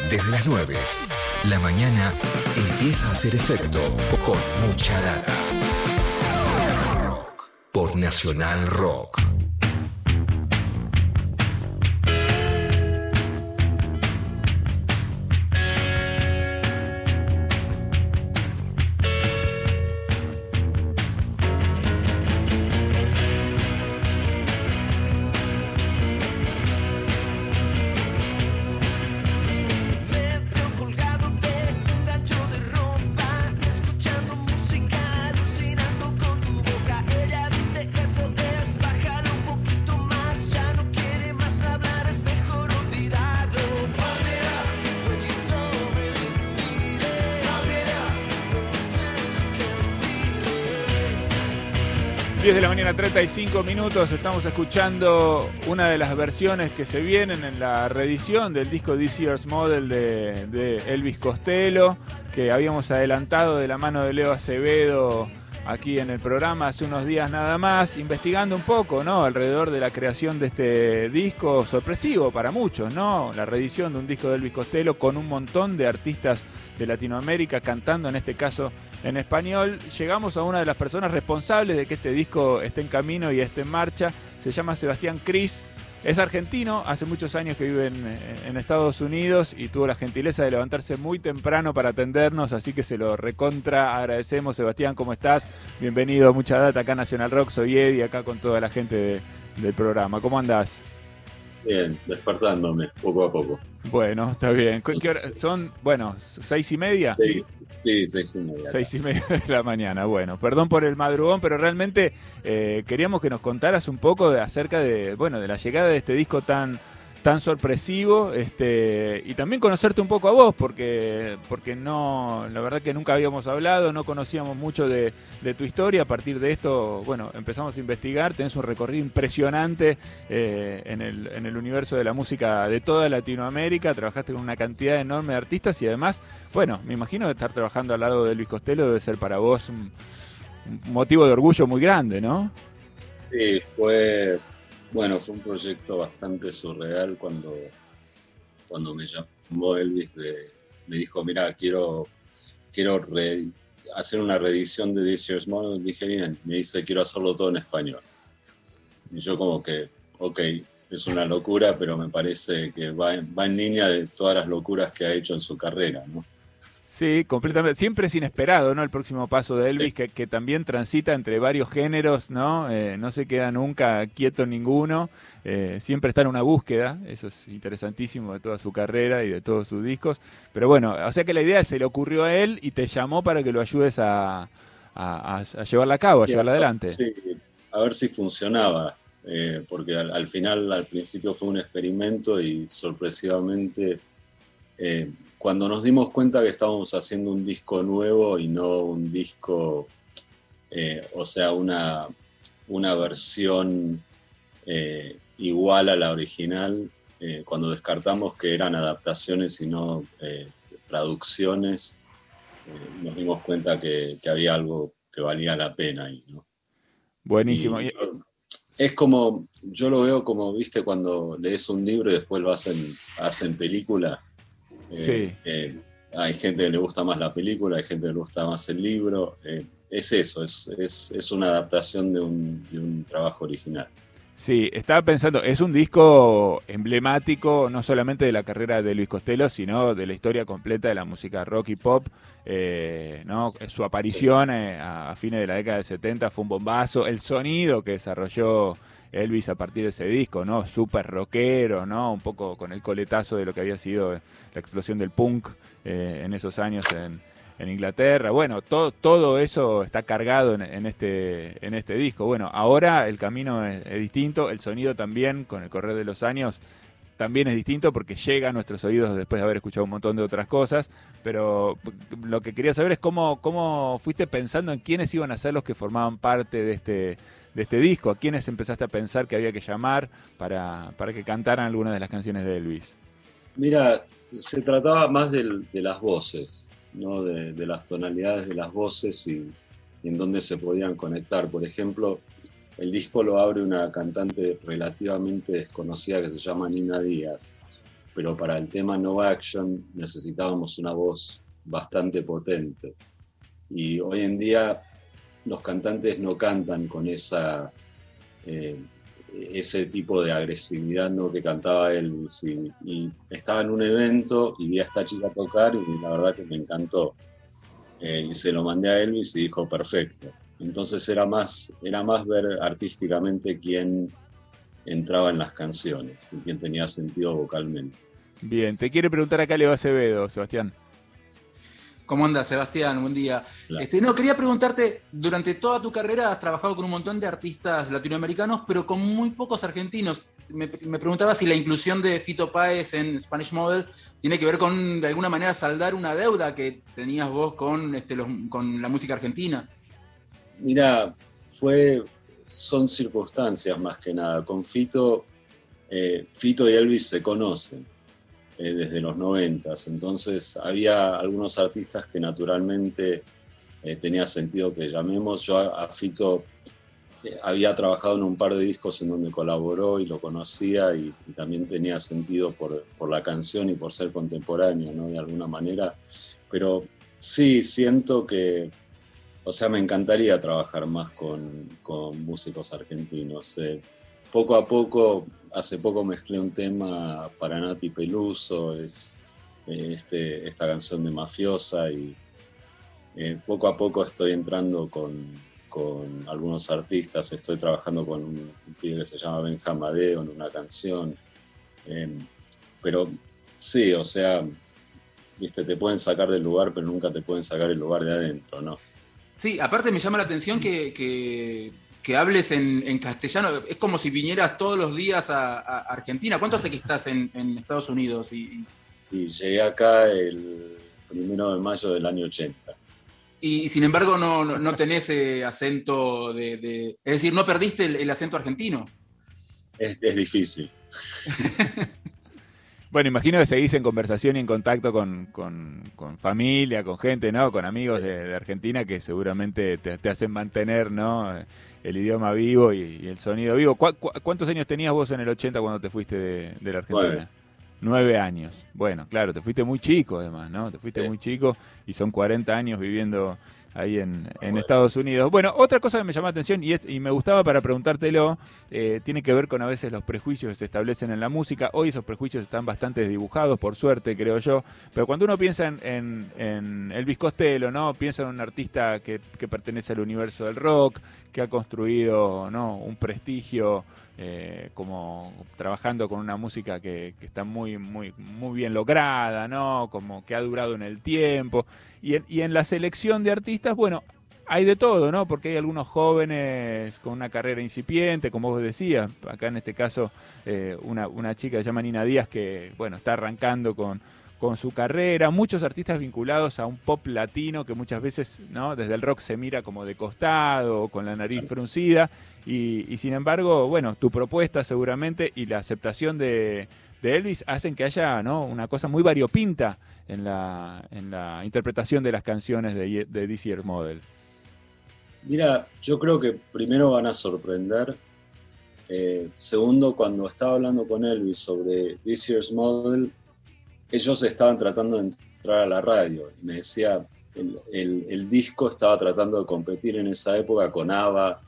Desde las 9, la mañana empieza a hacer efecto con mucha data. Rock por Nacional Rock. La mañana, 35 minutos. Estamos escuchando una de las versiones que se vienen en la reedición del disco This Year's Model de, de Elvis Costello, que habíamos adelantado de la mano de Leo Acevedo aquí en el programa hace unos días nada más, investigando un poco, ¿no? Alrededor de la creación de este disco sorpresivo para muchos, ¿no? La reedición de un disco de Elvis Costello con un montón de artistas de Latinoamérica cantando, en este caso en español. Llegamos a una de las personas responsables de que este disco esté en camino y esté en marcha. Se llama Sebastián Cris. Es argentino, hace muchos años que vive en, en Estados Unidos y tuvo la gentileza de levantarse muy temprano para atendernos, así que se lo recontra agradecemos. Sebastián, ¿cómo estás? Bienvenido a Mucha Data acá Nacional Rock, soy Eddie, acá con toda la gente de- del programa. ¿Cómo andás? Bien, despertándome poco a poco. Bueno, está bien. ¿Qué- qué hora? Son, bueno, seis y media. Sí, sí, seis y media. Seis y media de la mañana. Bueno, perdón por el madrugón, pero realmente eh, queríamos que nos contaras un poco de, acerca de, bueno, de la llegada de este disco tan tan sorpresivo este y también conocerte un poco a vos porque porque no la verdad que nunca habíamos hablado no conocíamos mucho de, de tu historia. A partir de esto bueno empezamos a investigar tenés un recorrido impresionante eh, en, el, en el universo de la música de toda Latinoamérica. Trabajaste con una cantidad enorme de artistas y además bueno me imagino que estar trabajando al lado de Luis Costello debe ser para vos un, un motivo de orgullo muy grande no Sí, fue, bueno, fue un proyecto bastante surreal cuando, cuando me llamó Elvis, de- me dijo, mira, quiero, quiero hacer una reedición de This Year's Model. Dije, bien, me dice, quiero hacerlo todo en español. Y yo como que, ok, es una locura, pero me parece que va va en línea de todas las locuras que ha hecho en su carrera, ¿no? Sí, completamente. Siempre es inesperado, ¿no? El próximo paso de Elvis, que, que también transita entre varios géneros, ¿no? Eh, no se queda nunca quieto ninguno. Eh, siempre está en una búsqueda. Eso es interesantísimo de toda su carrera y de todos sus discos. Pero bueno, o sea que la idea se le ocurrió a él y te llamó para que lo ayudes a, a- llevarla a cabo, a llevarla adelante. Sí, a ver si funcionaba, eh, porque al, al final, al principio fue un experimento y sorpresivamente, eh, cuando nos dimos cuenta que estábamos haciendo un disco nuevo y no un disco, eh, o sea, una, una versión eh, igual a la original, eh, cuando descartamos que eran adaptaciones y no traducciones, nos dimos cuenta que, que había algo que valía la pena ahí, ¿no? Buenísimo. Y- es como, yo lo veo como, viste, cuando lees un libro y después lo hacen, hacen película. Eh, eh, hay gente que le gusta más la película, hay gente que le gusta más el libro. eh, es eso, es, es, es una adaptación de un, de un trabajo original. Sí, estaba pensando, es un disco emblemático no solamente de la carrera de Luis Costello, sino de la historia completa de la música rock y pop. eh, ¿no? Su aparición eh, a fines de la década del 70 fue un bombazo. El sonido que desarrolló Elvis a partir de ese disco, ¿no? Súper rockero, ¿no? Un poco con el coletazo de lo que había sido la explosión del punk eh, en esos años en, Inglaterra. Bueno, todo, todo eso está cargado en, en este, en este disco. Bueno, ahora el camino es, es distinto, el sonido también, con el correr de los años, también es distinto porque llega a nuestros oídos después de haber escuchado un montón de otras cosas. Pero lo que quería saber es cómo, cómo fuiste pensando en quiénes iban a ser los que formaban parte de este, de este disco, a quiénes empezaste a pensar que había que llamar para, para que cantaran algunas de las canciones de Elvis. Mira, se trataba más de las voces, ¿no? de, de las tonalidades de las voces y, y en dónde se podían conectar. Por ejemplo, el disco lo abre una cantante relativamente desconocida que se llama Nina Díaz. pero para el tema No Action necesitábamos una voz bastante potente. Y hoy en día los cantantes no cantan con esa, eh, ese tipo de agresividad ¿no? que cantaba Elvis. Y, y estaba en un evento y vi a esta chica tocar y la verdad que me encantó. Eh, y se lo mandé a Elvis y dijo, perfecto. Entonces era más, era más ver artísticamente quién entraba en las canciones y quién tenía sentido vocalmente. Bien, te quiere preguntar acá Leo Acevedo, Sebastián. ¿Cómo andas, Sebastián? Buen día. Claro. Este, no, quería preguntarte, durante toda tu carrera has trabajado con un montón de artistas latinoamericanos, pero con muy pocos argentinos. Me, me preguntaba si la inclusión de Fito Páez en Spanish Model tiene que ver con, de alguna manera, saldar una deuda que tenías vos con, este, los- con la música argentina. Mira, fue, son circunstancias más que nada. Con Fito, eh, Fito y Elvis se conocen eh, desde los noventas, entonces había algunos artistas que naturalmente eh, tenía sentido que llamemos. Yo a, Fito eh, había trabajado en un par de discos en donde colaboró y lo conocía y, y también tenía sentido por, por la canción y por ser contemporáneo, ¿no? De alguna manera. Pero sí, siento que, o sea, me encantaría trabajar más con, con músicos argentinos. eh. poco a poco, hace poco mezclé un tema para Nati Peluso, es eh, este, esta canción de Mafiosa y eh, poco a poco estoy entrando con, con algunos artistas, estoy trabajando con un, un pibe que se llama Benja Madeo en una canción. eh, pero sí, o sea, viste, te pueden sacar del lugar, pero nunca te pueden sacar el lugar de adentro, ¿no? Sí, aparte me llama la atención que, que- que hables en, en castellano. Es como si vinieras todos los días a, a Argentina. ¿Cuánto hace que estás en, en Estados Unidos? Y, Y llegué acá el primero de mayo del año 80. y, sin embargo no, no, no tenés eh, acento de, de- Es decir, no perdiste el, el acento argentino. Es, es difícil. Bueno, imagino que seguís en conversación y en contacto con, con- con familia, con gente, ¿no? Con amigos de, de Argentina que seguramente te, te hacen mantener, ¿no? El idioma vivo y, y el sonido vivo. ¿Cu- cu- cuántos años tenías vos en el 80 cuando te fuiste de, de la Argentina? Nueve. Nueve años. Bueno, claro, te fuiste muy chico además, ¿no? Te fuiste Sí. muy chico y son 40 años viviendo ahí en, en Estados Unidos. Bueno, otra cosa que me llamó la atención y, es- y me gustaba para preguntártelo, eh, tiene que ver con a veces los prejuicios que se establecen en la música. Hoy esos prejuicios están bastante desdibujados, por suerte, creo yo. Pero cuando uno piensa en, en- en Elvis Costello, ¿no? Piensa en un artista que, que pertenece al universo del rock, que ha construido ¿no? un prestigio eh, como trabajando con una música que, que está muy, muy, muy bien lograda, ¿no? Como que ha durado en el tiempo. Y en, y en la selección de artistas, bueno, hay de todo, ¿no? Porque hay algunos jóvenes con una carrera incipiente, como vos decías, acá en este caso eh, una, una chica que se llama Nina Díaz que, bueno, está arrancando con, con su carrera, muchos artistas vinculados a un pop latino que muchas veces, ¿no? Desde el rock se mira como de costado, con la nariz fruncida, y, sin embargo, bueno, tu propuesta seguramente y la aceptación de, Elvis hacen que haya, ¿no? Una cosa muy variopinta en la, interpretación de las canciones de, de Year Model. Mira, yo creo que primero van a sorprender. Eh, segundo, cuando estaba hablando con Elvis sobre This Year's Model, ellos estaban tratando de entrar a la radio. Y me decía, el, disco estaba tratando de competir en esa época con ABBA,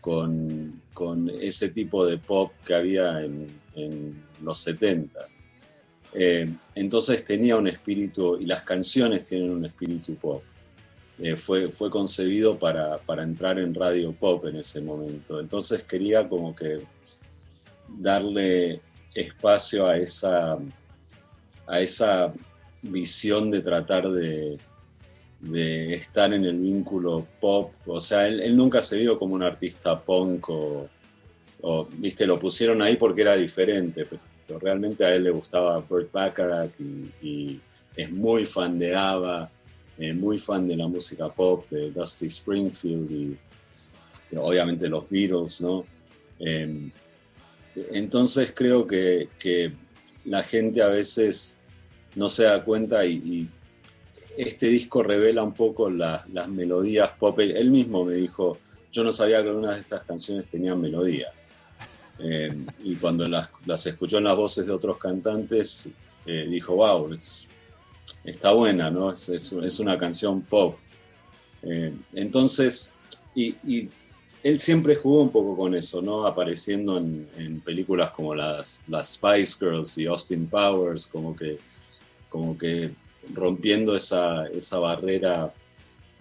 con, con ese tipo de pop que había en, en los 70s. Eh, entonces tenía un espíritu, y las canciones tienen un espíritu pop. Eh, fue, fue concebido para, para entrar en radio pop en ese momento. Entonces quería como que darle espacio a esa, a esa visión de tratar de, estar en el vínculo pop. O sea, él, nunca se vio como un artista punk o, viste, lo pusieron ahí porque era diferente, pero realmente a él le gustaba Burt Bacharach y, es muy fan de ABBA, eh, muy fan de la música pop, de Dusty Springfield y, obviamente los Beatles, ¿no? Eh, entonces creo que la gente a veces no se da cuenta y, este disco revela un poco la- las melodías pop. Él, mismo me dijo, yo no sabía que algunas de estas canciones tenían melodía. Eh, y cuando las, escuchó en las voces de otros cantantes, eh, dijo, wow, es- está buena, ¿no? Es, es- una canción pop. Eh, entonces, y, él siempre jugó un poco con eso, ¿no? Apareciendo en, películas como las Spice Girls y Austin Powers, como que, como que rompiendo esa, esa barrera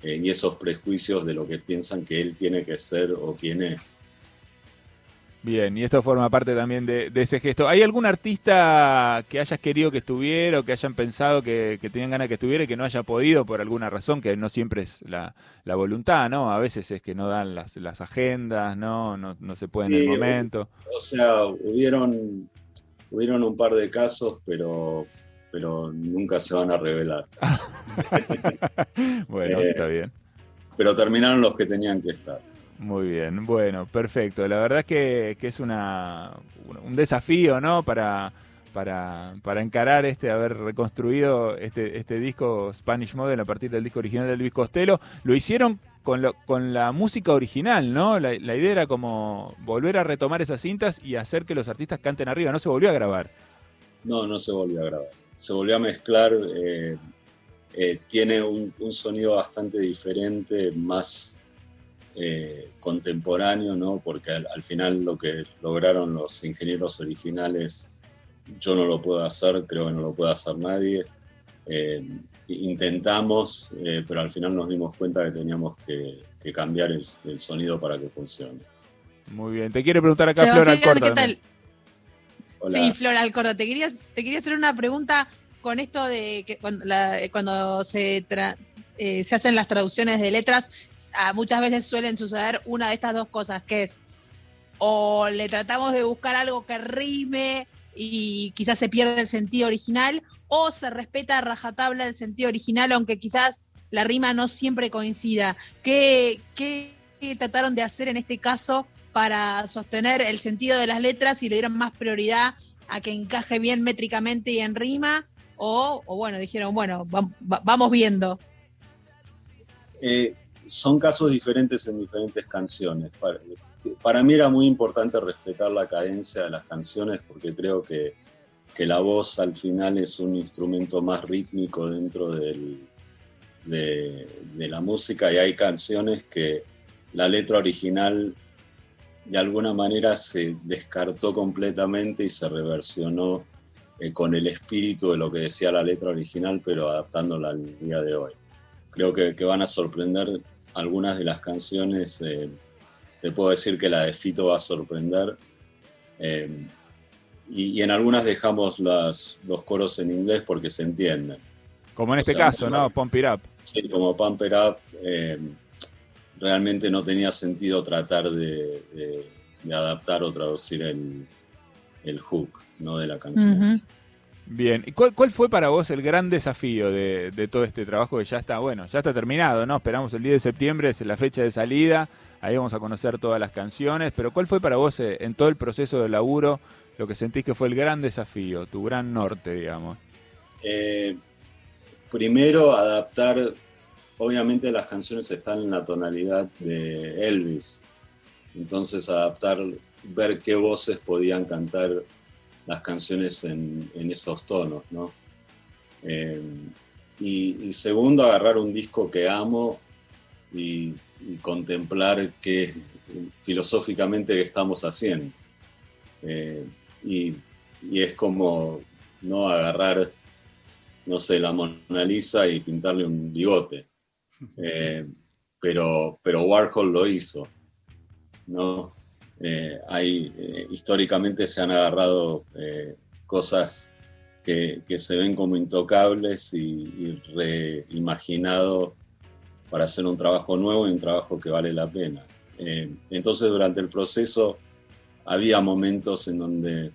eh, y esos prejuicios de lo que piensan que él tiene que ser o quién es. Bien, y esto forma parte también de, de ese gesto. ¿Hay algún artista que hayas querido que estuviera o que hayan pensado que, que tenían ganas que estuviera y que no haya podido por alguna razón, que no siempre es la, la voluntad, ¿no? A veces es que no dan las, las agendas, ¿no? No, no se puede en el momento. O sea, hubieron, hubieron un par de casos, pero, pero nunca se van a revelar. bueno, Eh, está bien. Pero terminaron los que tenían que estar. Muy bien, bueno, perfecto. La verdad es que, que es una, un desafío, ¿no? Para, para, para encarar este, haber reconstruido este, este disco Spanish Model a partir del disco original de Luis Costello. Lo hicieron con, lo- con la música original, ¿no? La, la idea era como volver a retomar esas cintas y hacer que los artistas canten arriba. No se volvió a grabar. No, no se volvió a grabar. Se volvió a mezclar. eh, eh, tiene un, un sonido bastante diferente, más eh, contemporáneo, ¿no? Porque al, al final lo que lograron los ingenieros originales, yo no lo puedo hacer, creo que no lo puede hacer nadie. Eh, intentamos, eh, pero al final nos dimos cuenta que teníamos que, que cambiar el, el sonido para que funcione. Muy bien. Te quiere preguntar acá Sebastián, Alcorta. ¿qué tal? Sí, Flora Alcorta, te quería, te quería hacer una pregunta con esto de que cuando, eh, se hacen las traducciones de letras, muchas veces suelen suceder una de estas dos cosas, que es o le tratamos de buscar algo que rime y quizás se pierde el sentido original, o se respeta a rajatabla el sentido original, aunque quizás la rima no siempre coincida. ¿Qué, qué- qué trataron de hacer en este caso para sostener el sentido de las letras y le dieron más prioridad a que encaje bien métricamente y en rima? O, bueno, dijeron, bueno, vam- va- vamos viendo. Eh, son casos diferentes en diferentes canciones. Para, para mí era muy importante respetar la cadencia de las canciones porque creo que, que la voz al final es un instrumento más rítmico dentro del- de, de la música y hay canciones que la letra original de alguna manera se descartó completamente y se reversionó eh, con el espíritu de lo que decía la letra original, pero adaptándola al día de hoy creo que, que van a sorprender algunas de las canciones. eh, te puedo decir que la de Fito va a sorprender. eh, y, y en algunas dejamos las- los coros en inglés porque se entienden. Como en O este sea, caso, no-. Pump It Up. Sí, como Pump It Up, realmente no tenía sentido tratar de, de- de adaptar o traducir el, el hook ¿no? de la canción. Bien, ¿y cuál, cuál fue para vos el gran desafío de, de todo este trabajo que ya está, bueno, ya está terminado, ¿no? Esperamos el 10 de septiembre, es la fecha de salida, ahí vamos a conocer todas las canciones, pero ¿cuál fue para vos eh, en todo el proceso de laburo lo que sentís que fue el gran desafío, tu gran norte, digamos? Eh, primero, adaptar, obviamente las canciones están en la tonalidad de Elvis, entonces adaptar, ver qué voces podían cantar las canciones en, esos tonos, ¿no? Eh, y, segundo, agarrar un disco que amo y, contemplar qué filosóficamente qué estamos haciendo. Eh, y, y es como no agarrar no sé, la Mona Lisa y pintarle un bigote. Eh, pero, pero Warhol lo hizo. ¿no? Eh, hay, eh, históricamente se han agarrado cosas que, que se ven como intocables y, y reimaginado para hacer un trabajo nuevo y un trabajo que vale la pena. Entonces durante el proceso había momentos en donde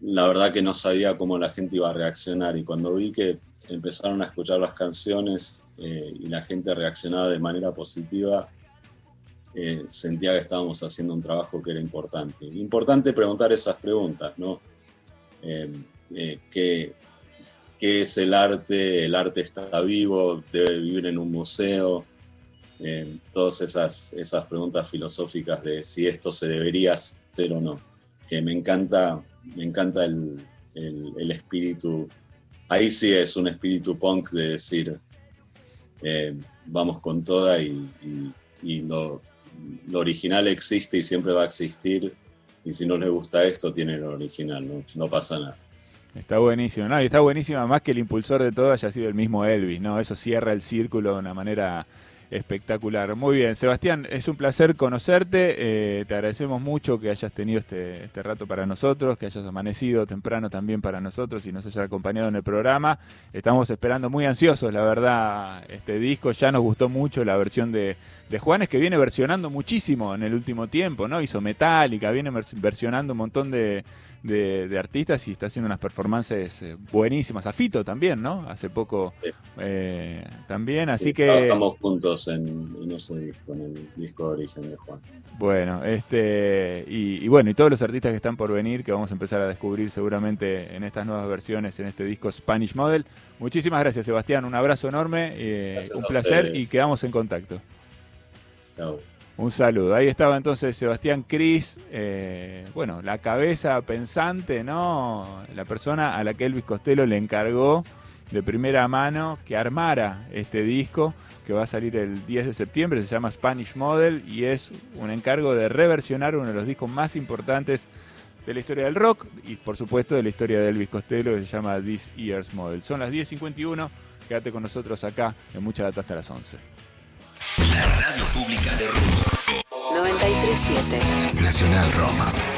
la verdad que no sabía cómo la gente iba a reaccionar y cuando vi que empezaron a escuchar las canciones eh, y la gente reaccionaba de manera positiva, eh, sentía que estábamos haciendo un trabajo que era importante. Importante preguntar esas preguntas, ¿no? Eh, eh, ¿qué, qué es el arte? ¿El arte está vivo? ¿Debe vivir en un museo? Eh, todas esas, esas preguntas filosóficas de si esto se debería hacer o no, que me encanta me encanta el, el, el espíritu, ahí sí es un espíritu punk de decir, eh, vamos con toda y, lo, original existe y siempre va a existir. Y si no les gusta esto, tienen lo original, no, no pasa nada. Está buenísimo, ¿no? Y está buenísimo además que el impulsor de todo haya sido el mismo Elvis, ¿no? Eso cierra el círculo de una manera espectacular. Muy bien, Sebastián, es un placer conocerte. eh, te agradecemos mucho que hayas tenido este, este rato para nosotros, que hayas amanecido temprano también para nosotros y nos hayas acompañado en el programa. Estamos esperando muy ansiosos, la verdad, este disco. Ya nos gustó mucho la versión de, de Juanes, que viene versionando muchísimo en el último tiempo, ¿no? Hizo Metallica, viene vers- versionando un montón de, de, de artistas y está haciendo unas performances eh, buenísimas. A Fito también, ¿no? Hace poco Sí. eh, también, así Sí, que... Trabajamos juntos en, en ese disco, en el disco de origen de Juan. Bueno, este y, y bueno, y todos los artistas que están por venir, que vamos a empezar a descubrir seguramente en estas nuevas versiones, en este disco Spanish Model. Muchísimas gracias, Sebastián. Un abrazo enorme, eh, un placer y quedamos en contacto. Chao. Un saludo. Ahí estaba entonces Sebastián Cris, eh, bueno, la cabeza pensante, ¿no? La persona a la que Elvis Costello le encargó de primera mano que armara este disco que va a salir el 10 de septiembre, se llama Spanish Model y es un encargo de reversionar uno de los discos más importantes de la historia del rock y por supuesto de la historia de Elvis Costello que se llama This Year's Model. Son las 10.51, quédate con nosotros acá en Mucha Data hasta las 11. La radio pública de Rock. 937 Nacional Rock.